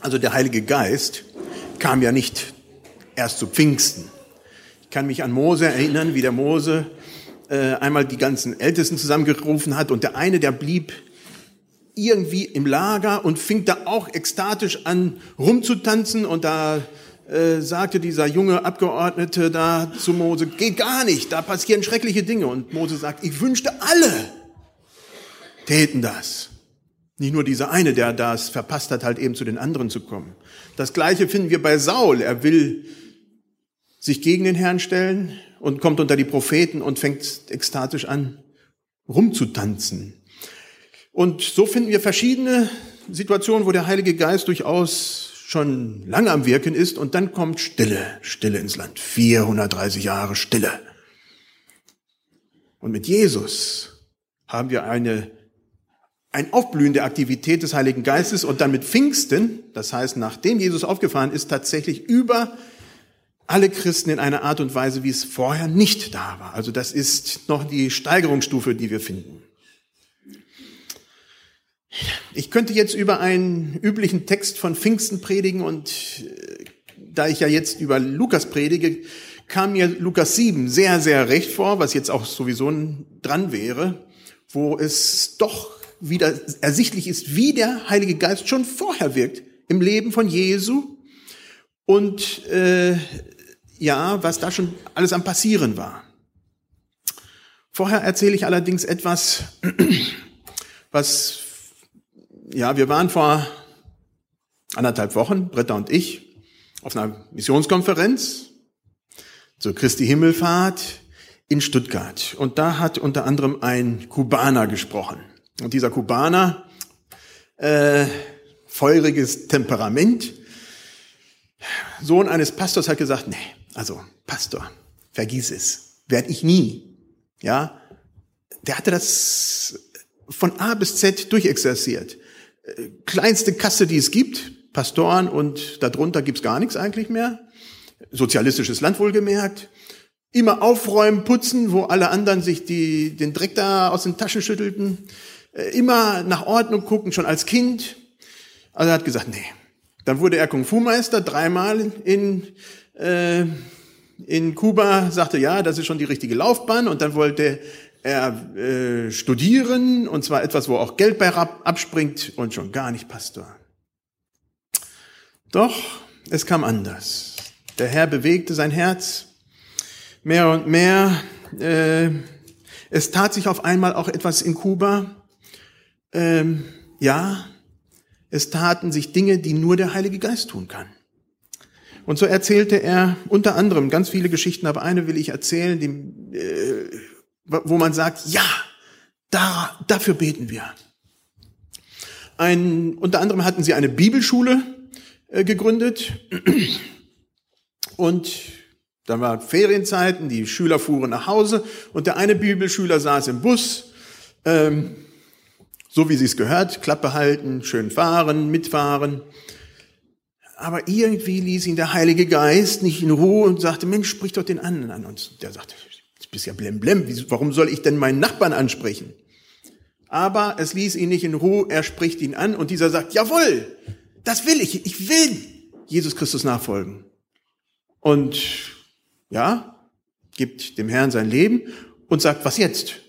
Also der Heilige Geist kam ja nicht erst zu Pfingsten. Ich kann mich an Mose erinnern, wie der Mose äh, einmal die ganzen Ältesten zusammengerufen hat und der eine, der blieb irgendwie im Lager und fing da auch ekstatisch an rumzutanzen und da äh, sagte dieser junge Abgeordnete da zu Mose, geht gar nicht, da passieren schreckliche Dinge. Und Mose sagt, ich wünschte alle täten das. Nicht nur dieser eine, der das verpasst hat, halt eben zu den anderen zu kommen. Das gleiche finden wir bei Saul. Er will sich gegen den Herrn stellen und kommt unter die Propheten und fängt ekstatisch an, rumzutanzen. Und so finden wir verschiedene Situationen, wo der Heilige Geist durchaus schon lange am Wirken ist und dann kommt Stille, Stille ins Land. 430 Jahre Stille. Und mit Jesus haben wir eine ein Aufblühen der Aktivität des Heiligen Geistes und dann mit Pfingsten, das heißt, nachdem Jesus aufgefahren ist, tatsächlich über alle Christen in einer Art und Weise, wie es vorher nicht da war. Also das ist noch die Steigerungsstufe, die wir finden. Ich könnte jetzt über einen üblichen Text von Pfingsten predigen und äh, da ich ja jetzt über Lukas predige, kam mir Lukas 7 sehr, sehr recht vor, was jetzt auch sowieso dran wäre, wo es doch wieder ersichtlich ist, wie der Heilige Geist schon vorher wirkt im Leben von Jesu und äh, ja, was da schon alles am Passieren war. Vorher erzähle ich allerdings etwas, was, ja, wir waren vor anderthalb Wochen, Britta und ich, auf einer Missionskonferenz zur Christi Himmelfahrt in Stuttgart. Und da hat unter anderem ein Kubaner gesprochen. Und dieser Kubaner, äh, feuriges Temperament, Sohn eines Pastors hat gesagt, nee, also Pastor, vergiss es, werde ich nie. Ja, der hatte das von A bis Z durchexerziert. Kleinste Kasse, die es gibt, Pastoren und darunter gibt's gar nichts eigentlich mehr. Sozialistisches Land wohlgemerkt. Immer aufräumen, putzen, wo alle anderen sich die, den Dreck da aus den Taschen schüttelten. Äh, immer nach Ordnung gucken, schon als Kind. Also er hat gesagt, nee. Dann wurde er Kung-Fu-Meister, dreimal in, äh, in Kuba, sagte, ja, das ist schon die richtige Laufbahn. Und dann wollte er äh, studieren, und zwar etwas, wo auch Geld bei abspringt und schon gar nicht Pastor. Doch, es kam anders. Der Herr bewegte sein Herz mehr und mehr. Äh, es tat sich auf einmal auch etwas in Kuba ähm, ja, es taten sich Dinge, die nur der Heilige Geist tun kann. Und so erzählte er unter anderem ganz viele Geschichten, aber eine will ich erzählen, die, äh, wo man sagt, ja, da, dafür beten wir. Ein, unter anderem hatten sie eine Bibelschule äh, gegründet und da war Ferienzeiten, die Schüler fuhren nach Hause und der eine Bibelschüler saß im Bus, ähm, so wie sie es gehört, Klappe halten, schön fahren, mitfahren. Aber irgendwie ließ ihn der Heilige Geist nicht in Ruhe und sagte, Mensch, sprich doch den anderen an. Und der sagte, du bist ja blemblem, warum soll ich denn meinen Nachbarn ansprechen? Aber es ließ ihn nicht in Ruhe, er spricht ihn an und dieser sagt, jawohl, das will ich, ich will Jesus Christus nachfolgen. Und ja, gibt dem Herrn sein Leben und sagt, was jetzt?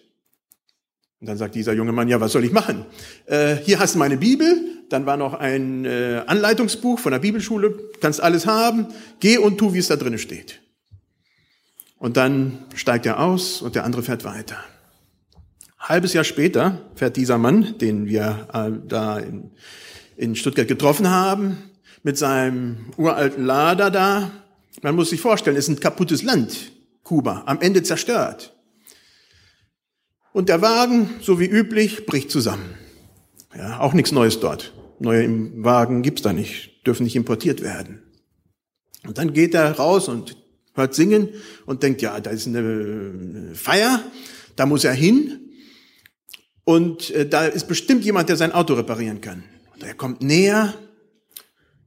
Und dann sagt dieser junge Mann, ja, was soll ich machen? Äh, hier hast du meine Bibel, dann war noch ein äh, Anleitungsbuch von der Bibelschule, kannst alles haben, geh und tu, wie es da drinnen steht. Und dann steigt er aus und der andere fährt weiter. Halbes Jahr später fährt dieser Mann, den wir äh, da in, in Stuttgart getroffen haben, mit seinem uralten Lader da. Man muss sich vorstellen, es ist ein kaputtes Land, Kuba, am Ende zerstört. Und der Wagen, so wie üblich, bricht zusammen. Ja, auch nichts Neues dort. Neue Wagen gibt's da nicht, dürfen nicht importiert werden. Und dann geht er raus und hört singen und denkt, ja, da ist eine Feier, da muss er hin. Und äh, da ist bestimmt jemand, der sein Auto reparieren kann. Und er kommt näher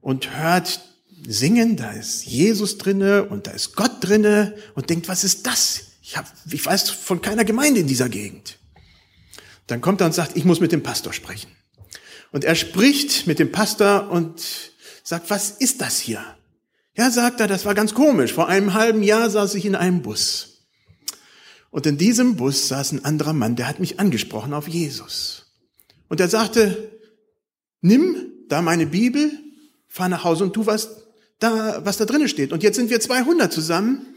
und hört singen, da ist Jesus drinne und da ist Gott drinne und denkt, was ist das? Ich, hab, ich weiß von keiner Gemeinde in dieser Gegend. Dann kommt er und sagt, ich muss mit dem Pastor sprechen. Und er spricht mit dem Pastor und sagt, was ist das hier? Ja, sagt er, das war ganz komisch. Vor einem halben Jahr saß ich in einem Bus. Und in diesem Bus saß ein anderer Mann, der hat mich angesprochen auf Jesus. Und er sagte, nimm da meine Bibel, fahr nach Hause und tu was da, was da drinnen steht. Und jetzt sind wir 200 zusammen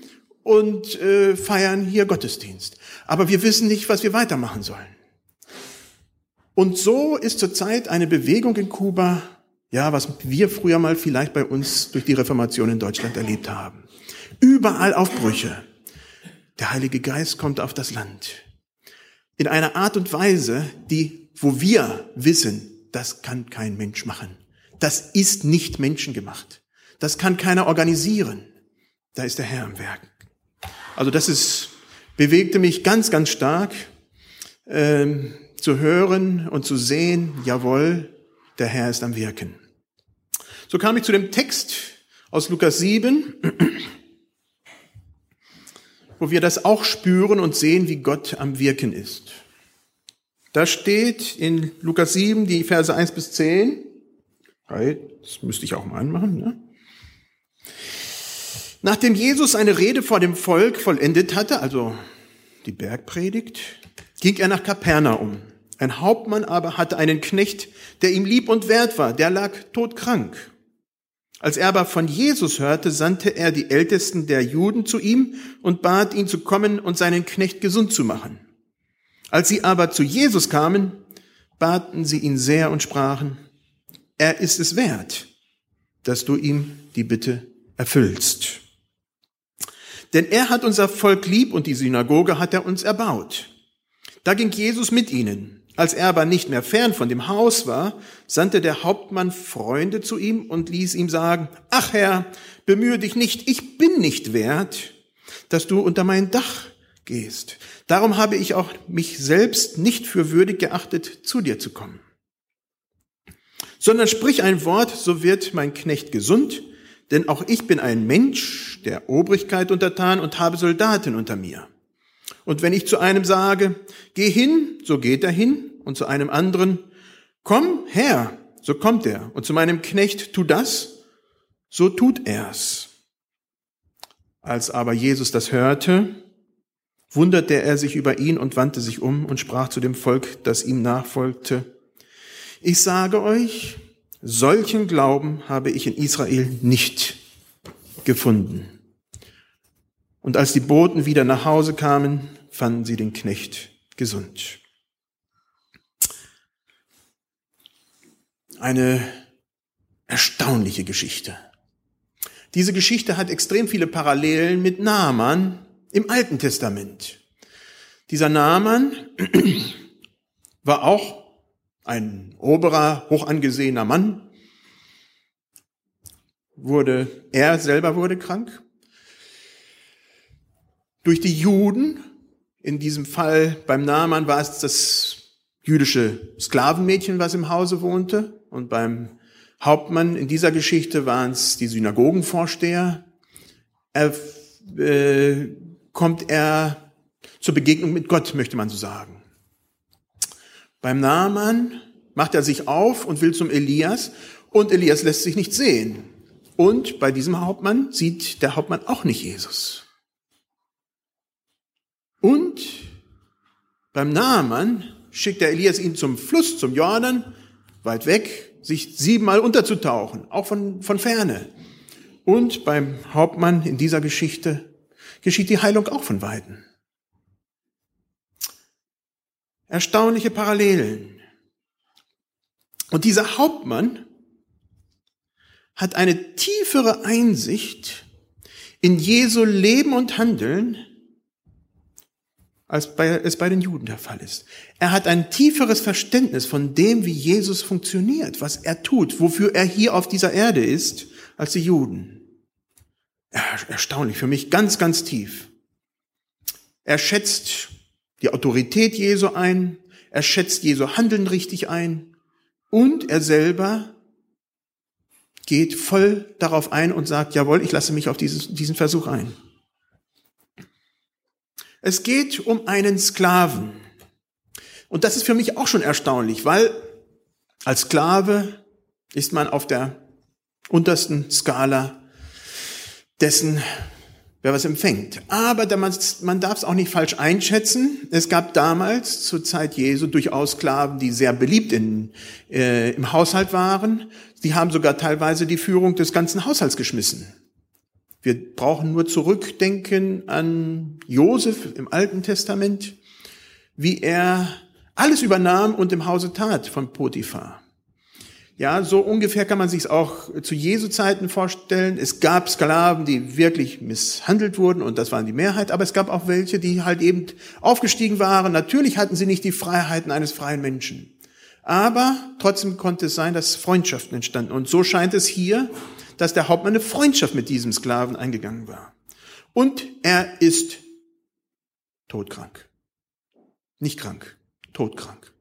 und äh, feiern hier Gottesdienst. Aber wir wissen nicht, was wir weitermachen sollen. Und so ist zurzeit eine Bewegung in Kuba, ja, was wir früher mal vielleicht bei uns durch die Reformation in Deutschland erlebt haben. Überall Aufbrüche. Der Heilige Geist kommt auf das Land. In einer Art und Weise, die, wo wir wissen, das kann kein Mensch machen. Das ist nicht menschengemacht. Das kann keiner organisieren. Da ist der Herr am Werk. Also das ist, bewegte mich ganz, ganz stark, ähm, zu hören und zu sehen, jawohl, der Herr ist am Wirken. So kam ich zu dem Text aus Lukas 7, wo wir das auch spüren und sehen, wie Gott am Wirken ist. Da steht in Lukas 7 die Verse 1 bis 10. Das müsste ich auch mal anmachen. Ne? Nachdem Jesus eine Rede vor dem Volk vollendet hatte, also die Bergpredigt, ging er nach Kapernaum. Ein Hauptmann aber hatte einen Knecht, der ihm lieb und wert war, der lag todkrank. Als er aber von Jesus hörte, sandte er die Ältesten der Juden zu ihm und bat ihn zu kommen und seinen Knecht gesund zu machen. Als sie aber zu Jesus kamen, baten sie ihn sehr und sprachen, er ist es wert, dass du ihm die Bitte erfüllst. Denn er hat unser Volk lieb und die Synagoge hat er uns erbaut. Da ging Jesus mit ihnen. Als er aber nicht mehr fern von dem Haus war, sandte der Hauptmann Freunde zu ihm und ließ ihm sagen, ach Herr, bemühe dich nicht, ich bin nicht wert, dass du unter mein Dach gehst. Darum habe ich auch mich selbst nicht für würdig geachtet, zu dir zu kommen. Sondern sprich ein Wort, so wird mein Knecht gesund, denn auch ich bin ein Mensch der Obrigkeit untertan und habe Soldaten unter mir. Und wenn ich zu einem sage, geh hin, so geht er hin, und zu einem anderen, komm her, so kommt er, und zu meinem Knecht, tu das, so tut er's. Als aber Jesus das hörte, wunderte er sich über ihn und wandte sich um und sprach zu dem Volk, das ihm nachfolgte, ich sage euch, solchen Glauben habe ich in Israel nicht gefunden. Und als die Boten wieder nach Hause kamen, fanden sie den Knecht gesund. Eine erstaunliche Geschichte. Diese Geschichte hat extrem viele Parallelen mit Naaman, im Alten Testament. Dieser Naaman war auch ein oberer, hochangesehener Mann, wurde, er selber wurde krank. Durch die Juden, in diesem Fall beim Naaman war es das jüdische Sklavenmädchen, was im Hause wohnte, und beim Hauptmann in dieser Geschichte waren es die Synagogenvorsteher. Er äh, kommt er zur Begegnung mit Gott, möchte man so sagen. Beim Naaman macht er sich auf und will zum Elias und Elias lässt sich nicht sehen. Und bei diesem Hauptmann sieht der Hauptmann auch nicht Jesus. Und beim Naaman schickt der Elias ihn zum Fluss, zum Jordan, weit weg, sich siebenmal unterzutauchen, auch von, von ferne. Und beim Hauptmann in dieser Geschichte geschieht die Heilung auch von Weitem. Erstaunliche Parallelen. Und dieser Hauptmann hat eine tiefere Einsicht in Jesu Leben und Handeln, als es bei den Juden der Fall ist. Er hat ein tieferes Verständnis von dem, wie Jesus funktioniert, was er tut, wofür er hier auf dieser Erde ist, als die Juden. Erstaunlich, für mich ganz, ganz tief. Er schätzt die Autorität Jesu ein, er schätzt Jesu Handeln richtig ein und er selber geht voll darauf ein und sagt, jawohl, ich lasse mich auf dieses, diesen Versuch ein. Es geht um einen Sklaven. Und das ist für mich auch schon erstaunlich, weil als Sklave ist man auf der untersten Skala dessen, wer was empfängt. Aber man darf es auch nicht falsch einschätzen. Es gab damals zur Zeit Jesu durchaus Sklaven, die sehr beliebt in, äh, im Haushalt waren. Die haben sogar teilweise die Führung des ganzen Haushalts geschmissen. Wir brauchen nur zurückdenken an Josef im Alten Testament, wie er alles übernahm und im Hause tat von Potiphar. Ja, so ungefähr kann man sich auch zu Jesu Zeiten vorstellen. Es gab Sklaven, die wirklich misshandelt wurden und das waren die Mehrheit, aber es gab auch welche, die halt eben aufgestiegen waren. Natürlich hatten sie nicht die Freiheiten eines freien Menschen. Aber trotzdem konnte es sein, dass Freundschaften entstanden. Und so scheint es hier, dass der Hauptmann eine Freundschaft mit diesem Sklaven eingegangen war. Und er ist todkrank. Nicht krank, todkrank.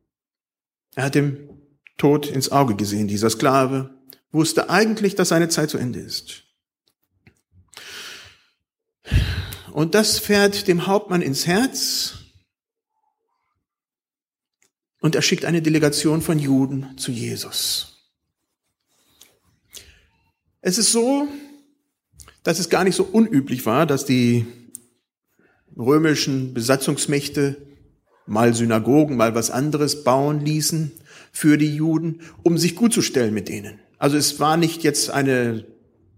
Er hat dem Tod ins Auge gesehen, dieser Sklave, wusste eigentlich, dass seine Zeit zu Ende ist. Und das fährt dem Hauptmann ins Herz und er schickt eine Delegation von Juden zu Jesus. Es ist so, dass es gar nicht so unüblich war, dass die römischen Besatzungsmächte mal Synagogen, mal was anderes bauen ließen für die Juden, um sich gut zu stellen mit denen. Also es war nicht jetzt eine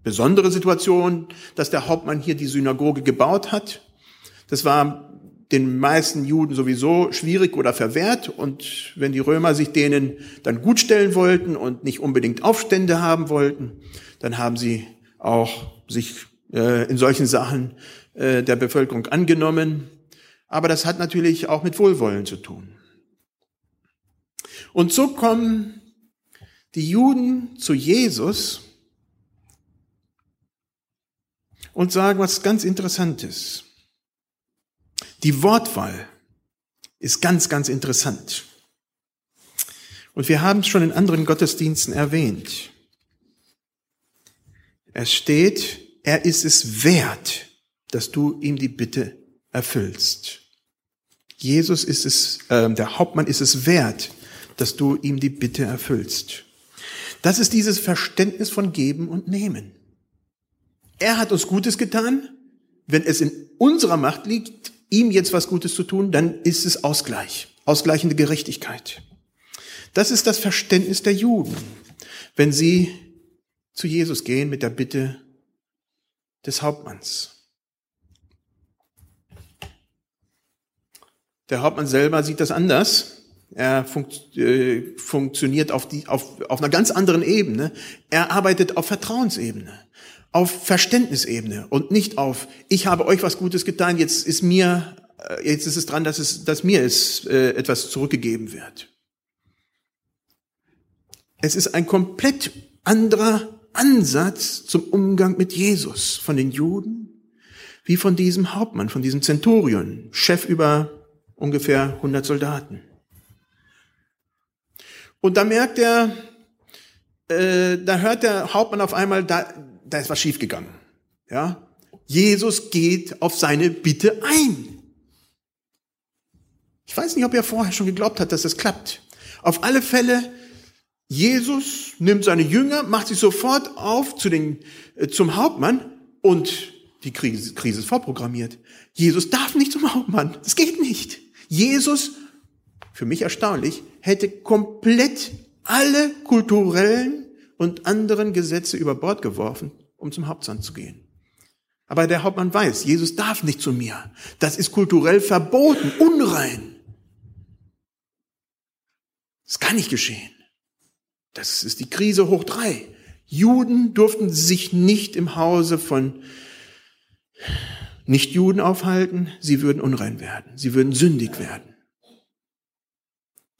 besondere Situation, dass der Hauptmann hier die Synagoge gebaut hat. Das war den meisten Juden sowieso schwierig oder verwehrt. Und wenn die Römer sich denen dann gut stellen wollten und nicht unbedingt Aufstände haben wollten, dann haben sie auch sich äh, in solchen Sachen äh, der Bevölkerung angenommen. Aber das hat natürlich auch mit Wohlwollen zu tun. Und so kommen die Juden zu Jesus und sagen was ganz Interessantes. Die Wortwahl ist ganz, ganz interessant. Und wir haben es schon in anderen Gottesdiensten erwähnt. Es steht, er ist es wert, dass du ihm die Bitte erfüllst. Jesus ist es, äh, der Hauptmann ist es wert, dass du ihm die Bitte erfüllst. Das ist dieses Verständnis von Geben und Nehmen. Er hat uns Gutes getan. Wenn es in unserer Macht liegt, ihm jetzt was Gutes zu tun, dann ist es Ausgleich, ausgleichende Gerechtigkeit. Das ist das Verständnis der Juden, wenn sie zu Jesus gehen mit der Bitte des Hauptmanns. Der Hauptmann selber sieht das anders. Er funkt, äh, funktioniert auf, die, auf, auf einer ganz anderen Ebene. Er arbeitet auf Vertrauensebene, auf Verständnisebene und nicht auf, ich habe euch was Gutes getan, jetzt ist mir, äh, jetzt ist es dran, dass, es, dass mir es, äh, etwas zurückgegeben wird. Es ist ein komplett anderer Ansatz zum Umgang mit Jesus von den Juden wie von diesem Hauptmann, von diesem Zenturion, Chef über ungefähr 100 Soldaten. Und da merkt er, äh, da hört der Hauptmann auf einmal, da, da ist was schiefgegangen. Ja? Jesus geht auf seine Bitte ein. Ich weiß nicht, ob er vorher schon geglaubt hat, dass das klappt. Auf alle Fälle, Jesus nimmt seine Jünger, macht sich sofort auf zu den, äh, zum Hauptmann und die Krise, Krise ist vorprogrammiert. Jesus darf nicht zum Hauptmann. Das geht nicht. Jesus für mich erstaunlich, hätte komplett alle kulturellen und anderen Gesetze über Bord geworfen, um zum Hauptsamt zu gehen. Aber der Hauptmann weiß, Jesus darf nicht zu mir. Das ist kulturell verboten, unrein. Das kann nicht geschehen. Das ist die Krise hoch drei. Juden durften sich nicht im Hause von Nichtjuden aufhalten. Sie würden unrein werden. Sie würden sündig werden.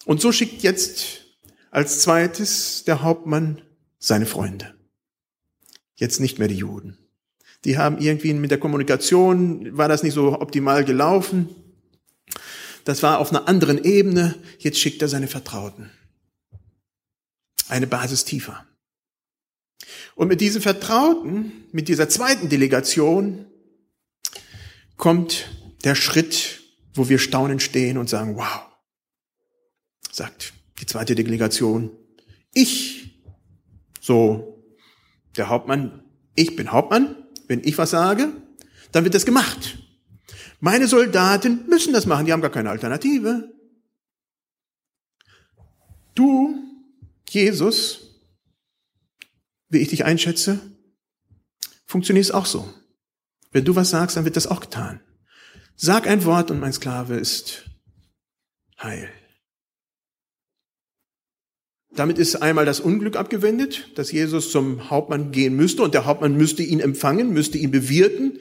Und so schickt jetzt als zweites der Hauptmann seine Freunde. Jetzt nicht mehr die Juden. Die haben irgendwie mit der Kommunikation, war das nicht so optimal gelaufen. Das war auf einer anderen Ebene. Jetzt schickt er seine Vertrauten. Eine Basis tiefer. Und mit diesen Vertrauten, mit dieser zweiten Delegation, kommt der Schritt, wo wir staunend stehen und sagen, wow, sagt die zweite Delegation, ich, so Der Hauptmann, ich bin Hauptmann, wenn ich was sage, dann wird das gemacht. Meine Soldaten müssen das machen, die haben gar keine Alternative. Du, Jesus, wie ich dich einschätze, funktioniert es auch so. Wenn du was sagst, dann wird das auch getan. Sag ein Wort und mein Sklave ist heil. Damit ist einmal das Unglück abgewendet, dass Jesus zum Hauptmann gehen müsste und der Hauptmann müsste ihn empfangen, müsste ihn bewirten,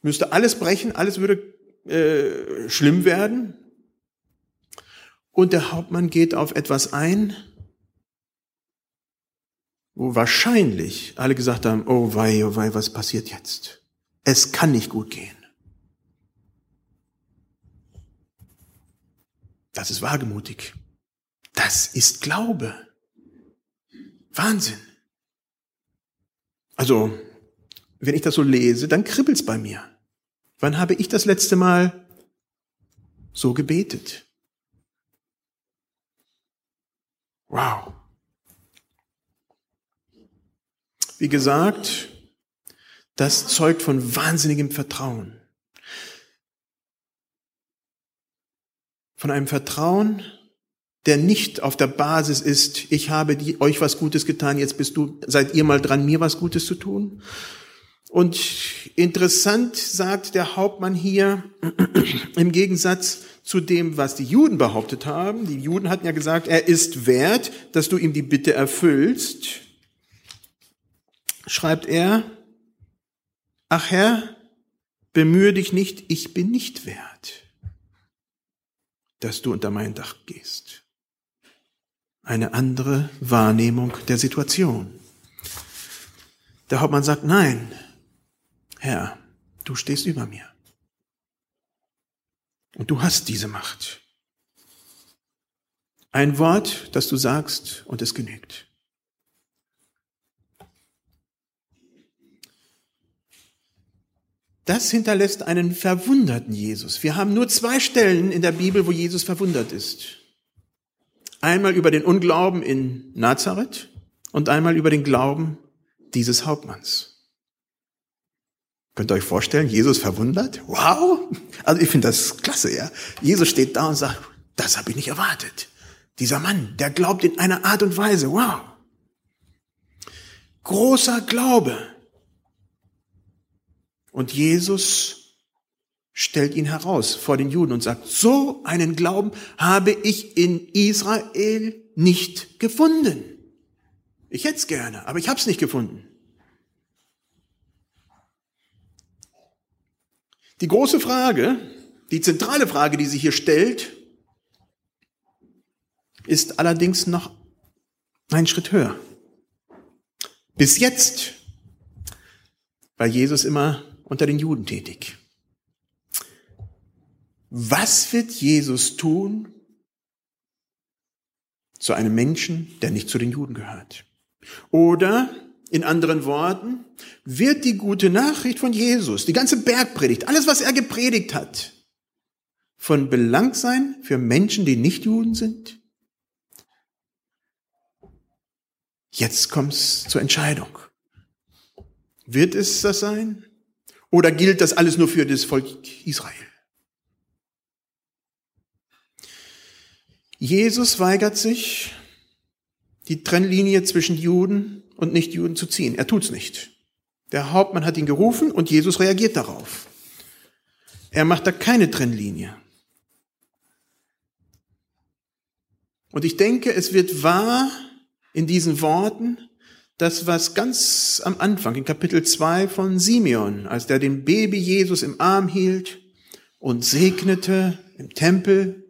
müsste alles brechen, alles würde äh, schlimm werden. Und der Hauptmann geht auf etwas ein, wo wahrscheinlich alle gesagt haben, oh wei, oh wei, was passiert jetzt? Es kann nicht gut gehen. Das ist wagemutig. Das ist Glaube. Wahnsinn. Also, wenn ich das so lese, dann kribbelt's bei mir. Wann habe ich das letzte Mal so gebetet? Wow. Wie gesagt, das zeugt von wahnsinnigem Vertrauen. Von einem Vertrauen, der nicht auf der Basis ist, ich habe die, euch was Gutes getan, jetzt bist du, seid ihr mal dran, mir was Gutes zu tun. Und interessant sagt der Hauptmann hier, im Gegensatz zu dem, was die Juden behauptet haben. Die Juden hatten ja gesagt, er ist wert, dass du ihm die Bitte erfüllst. Schreibt er, ach Herr, bemühe dich nicht, ich bin nicht wert dass du unter mein Dach gehst. Eine andere Wahrnehmung der Situation. Der Hauptmann sagt, nein, Herr, du stehst über mir. Und du hast diese Macht. Ein Wort, das du sagst, und es genügt. Das hinterlässt einen verwunderten Jesus. Wir haben nur zwei Stellen in der Bibel, wo Jesus verwundert ist. Einmal über den Unglauben in Nazareth und einmal über den Glauben dieses Hauptmanns. Könnt ihr euch vorstellen, Jesus verwundert? Wow! Also ich finde das klasse, ja. Jesus steht da und sagt, das habe ich nicht erwartet. Dieser Mann, der glaubt in einer Art und Weise. Wow! Großer Glaube. Und Jesus stellt ihn heraus vor den Juden und sagt, so einen Glauben habe ich in Israel nicht gefunden. Ich hätte es gerne, aber ich habe es nicht gefunden. Die große Frage, die zentrale Frage, die sich hier stellt, ist allerdings noch einen Schritt höher. Bis jetzt war Jesus immer unter den Juden tätig. Was wird Jesus tun zu einem Menschen, der nicht zu den Juden gehört? Oder in anderen Worten, wird die gute Nachricht von Jesus, die ganze Bergpredigt, alles, was er gepredigt hat, von Belang sein für Menschen, die nicht Juden sind? Jetzt kommt es zur Entscheidung. Wird es das sein? Oder gilt das alles nur für das Volk Israel? Jesus weigert sich, die Trennlinie zwischen Juden und Nichtjuden zu ziehen. Er tut's nicht. Der Hauptmann hat ihn gerufen und Jesus reagiert darauf. Er macht da keine Trennlinie. Und ich denke, es wird wahr in diesen Worten, das, was ganz am Anfang in Kapitel 2 von Simeon, als der den Baby Jesus im Arm hielt und segnete im Tempel,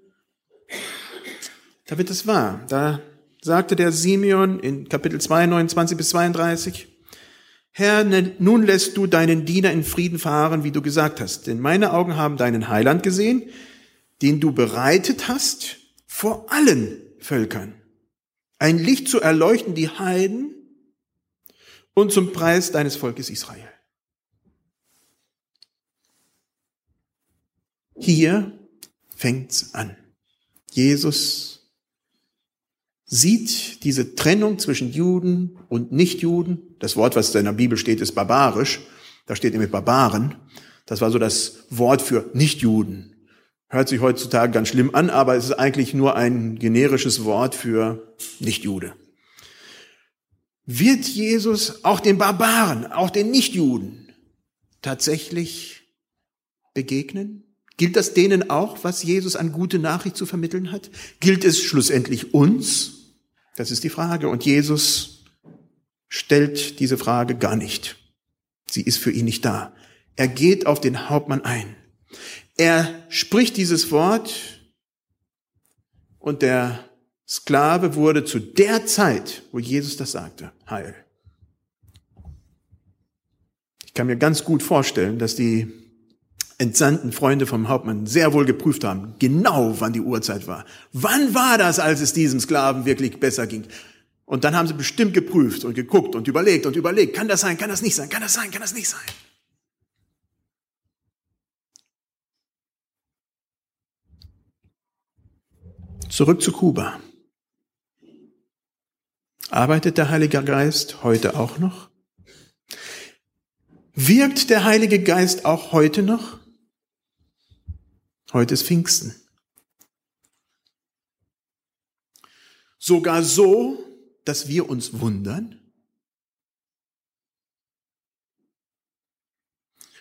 da wird es wahr. Da sagte der Simeon in Kapitel 2, 29 bis 32, Herr, nun lässt du deinen Diener in Frieden fahren, wie du gesagt hast, denn meine Augen haben deinen Heiland gesehen, den du bereitet hast vor allen Völkern. Ein Licht zu erleuchten die Heiden und zum Preis deines Volkes Israel. Hier fängt's an. Jesus sieht diese Trennung zwischen Juden und Nichtjuden. Das Wort, was in der Bibel steht, ist barbarisch. Da steht nämlich Barbaren. Das war so das Wort für Nichtjuden. Hört sich heutzutage ganz schlimm an, aber es ist eigentlich nur ein generisches Wort für Nichtjude. Wird Jesus auch den Barbaren, auch den Nichtjuden tatsächlich begegnen? Gilt das denen auch, was Jesus an gute Nachricht zu vermitteln hat? Gilt es schlussendlich uns? Das ist die Frage. Und Jesus stellt diese Frage gar nicht. Sie ist für ihn nicht da. Er geht auf den Hauptmann ein. Er spricht dieses Wort und der Sklave wurde zu der Zeit, wo Jesus das sagte, heil. Ich kann mir ganz gut vorstellen, dass die entsandten Freunde vom Hauptmann sehr wohl geprüft haben, genau wann die Uhrzeit war. Wann war das, als es diesem Sklaven wirklich besser ging? Und dann haben sie bestimmt geprüft und geguckt und überlegt und überlegt, kann das sein, kann das nicht sein, kann das sein, kann das nicht sein? Zurück zu Kuba. Arbeitet der Heilige Geist heute auch noch? Wirkt der Heilige Geist auch heute noch? Heute ist Pfingsten. Sogar so, dass wir uns wundern.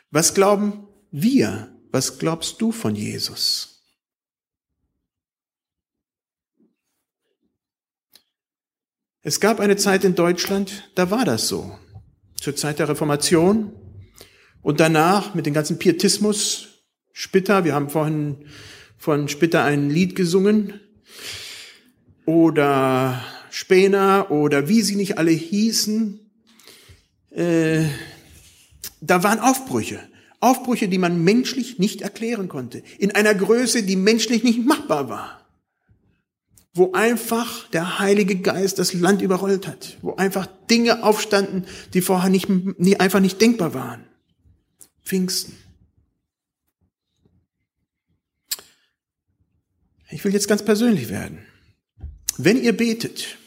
Was glauben wir? Was glaubst du von Jesus? Es gab eine Zeit in Deutschland, da war das so. Zur Zeit der Reformation und danach mit dem ganzen Pietismus Spitter, wir haben vorhin von Spitter ein Lied gesungen, oder Spener oder wie sie nicht alle hießen, äh, da waren Aufbrüche. Aufbrüche, die man menschlich nicht erklären konnte. In einer Größe, die menschlich nicht machbar war. Wo einfach der Heilige Geist das Land überrollt hat. Wo einfach Dinge aufstanden, die vorher nicht, einfach nicht denkbar waren. Pfingsten. Ich will jetzt ganz persönlich werden. Wenn ihr betet,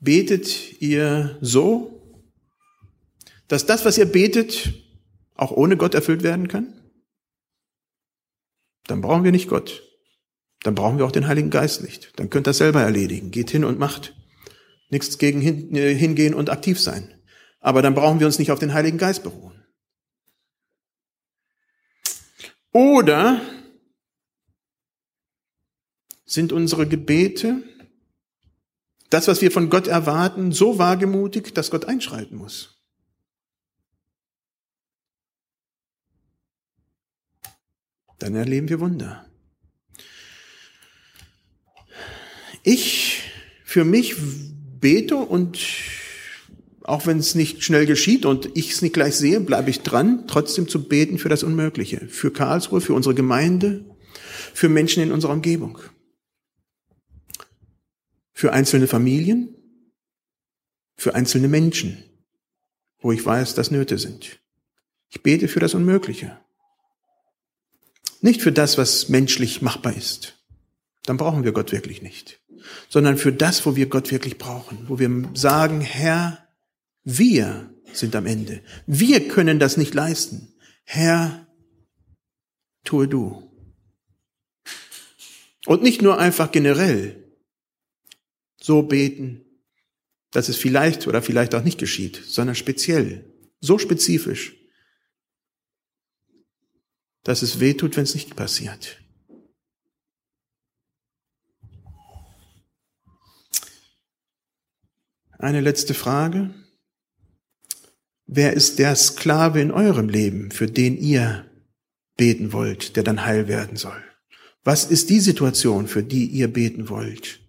betet ihr so, dass das, was ihr betet, auch ohne Gott erfüllt werden kann? Dann brauchen wir nicht Gott. Dann brauchen wir auch den Heiligen Geist nicht. Dann könnt ihr das selber erledigen. Geht hin und macht. Nichts gegen äh, hingehen und aktiv sein. Aber dann brauchen wir uns nicht auf den Heiligen Geist beruhen. Oder sind unsere Gebete, das, was wir von Gott erwarten, so wagemutig, dass Gott einschreiten muss. Dann erleben wir Wunder. Ich für mich bete und auch wenn es nicht schnell geschieht und ich es nicht gleich sehe, bleibe ich dran, trotzdem zu beten für das Unmögliche, für Karlsruhe, für unsere Gemeinde, für Menschen in unserer Umgebung für einzelne Familien, für einzelne Menschen, wo ich weiß, dass Nöte sind. Ich bete für das Unmögliche. Nicht für das, was menschlich machbar ist. Dann brauchen wir Gott wirklich nicht. Sondern für das, wo wir Gott wirklich brauchen. Wo wir sagen, Herr, wir sind am Ende. Wir können das nicht leisten. Herr, tue du. Und nicht nur einfach generell, so beten, dass es vielleicht oder vielleicht auch nicht geschieht, sondern speziell, so spezifisch, dass es weh tut, wenn es nicht passiert. Eine letzte Frage. Wer ist der Sklave in eurem Leben, für den ihr beten wollt, der dann heil werden soll? Was ist die Situation, für die ihr beten wollt?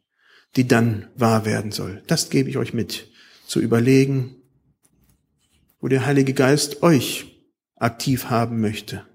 Die dann wahr werden soll. Das gebe ich euch mit, zu überlegen, wo der Heilige Geist euch aktiv haben möchte.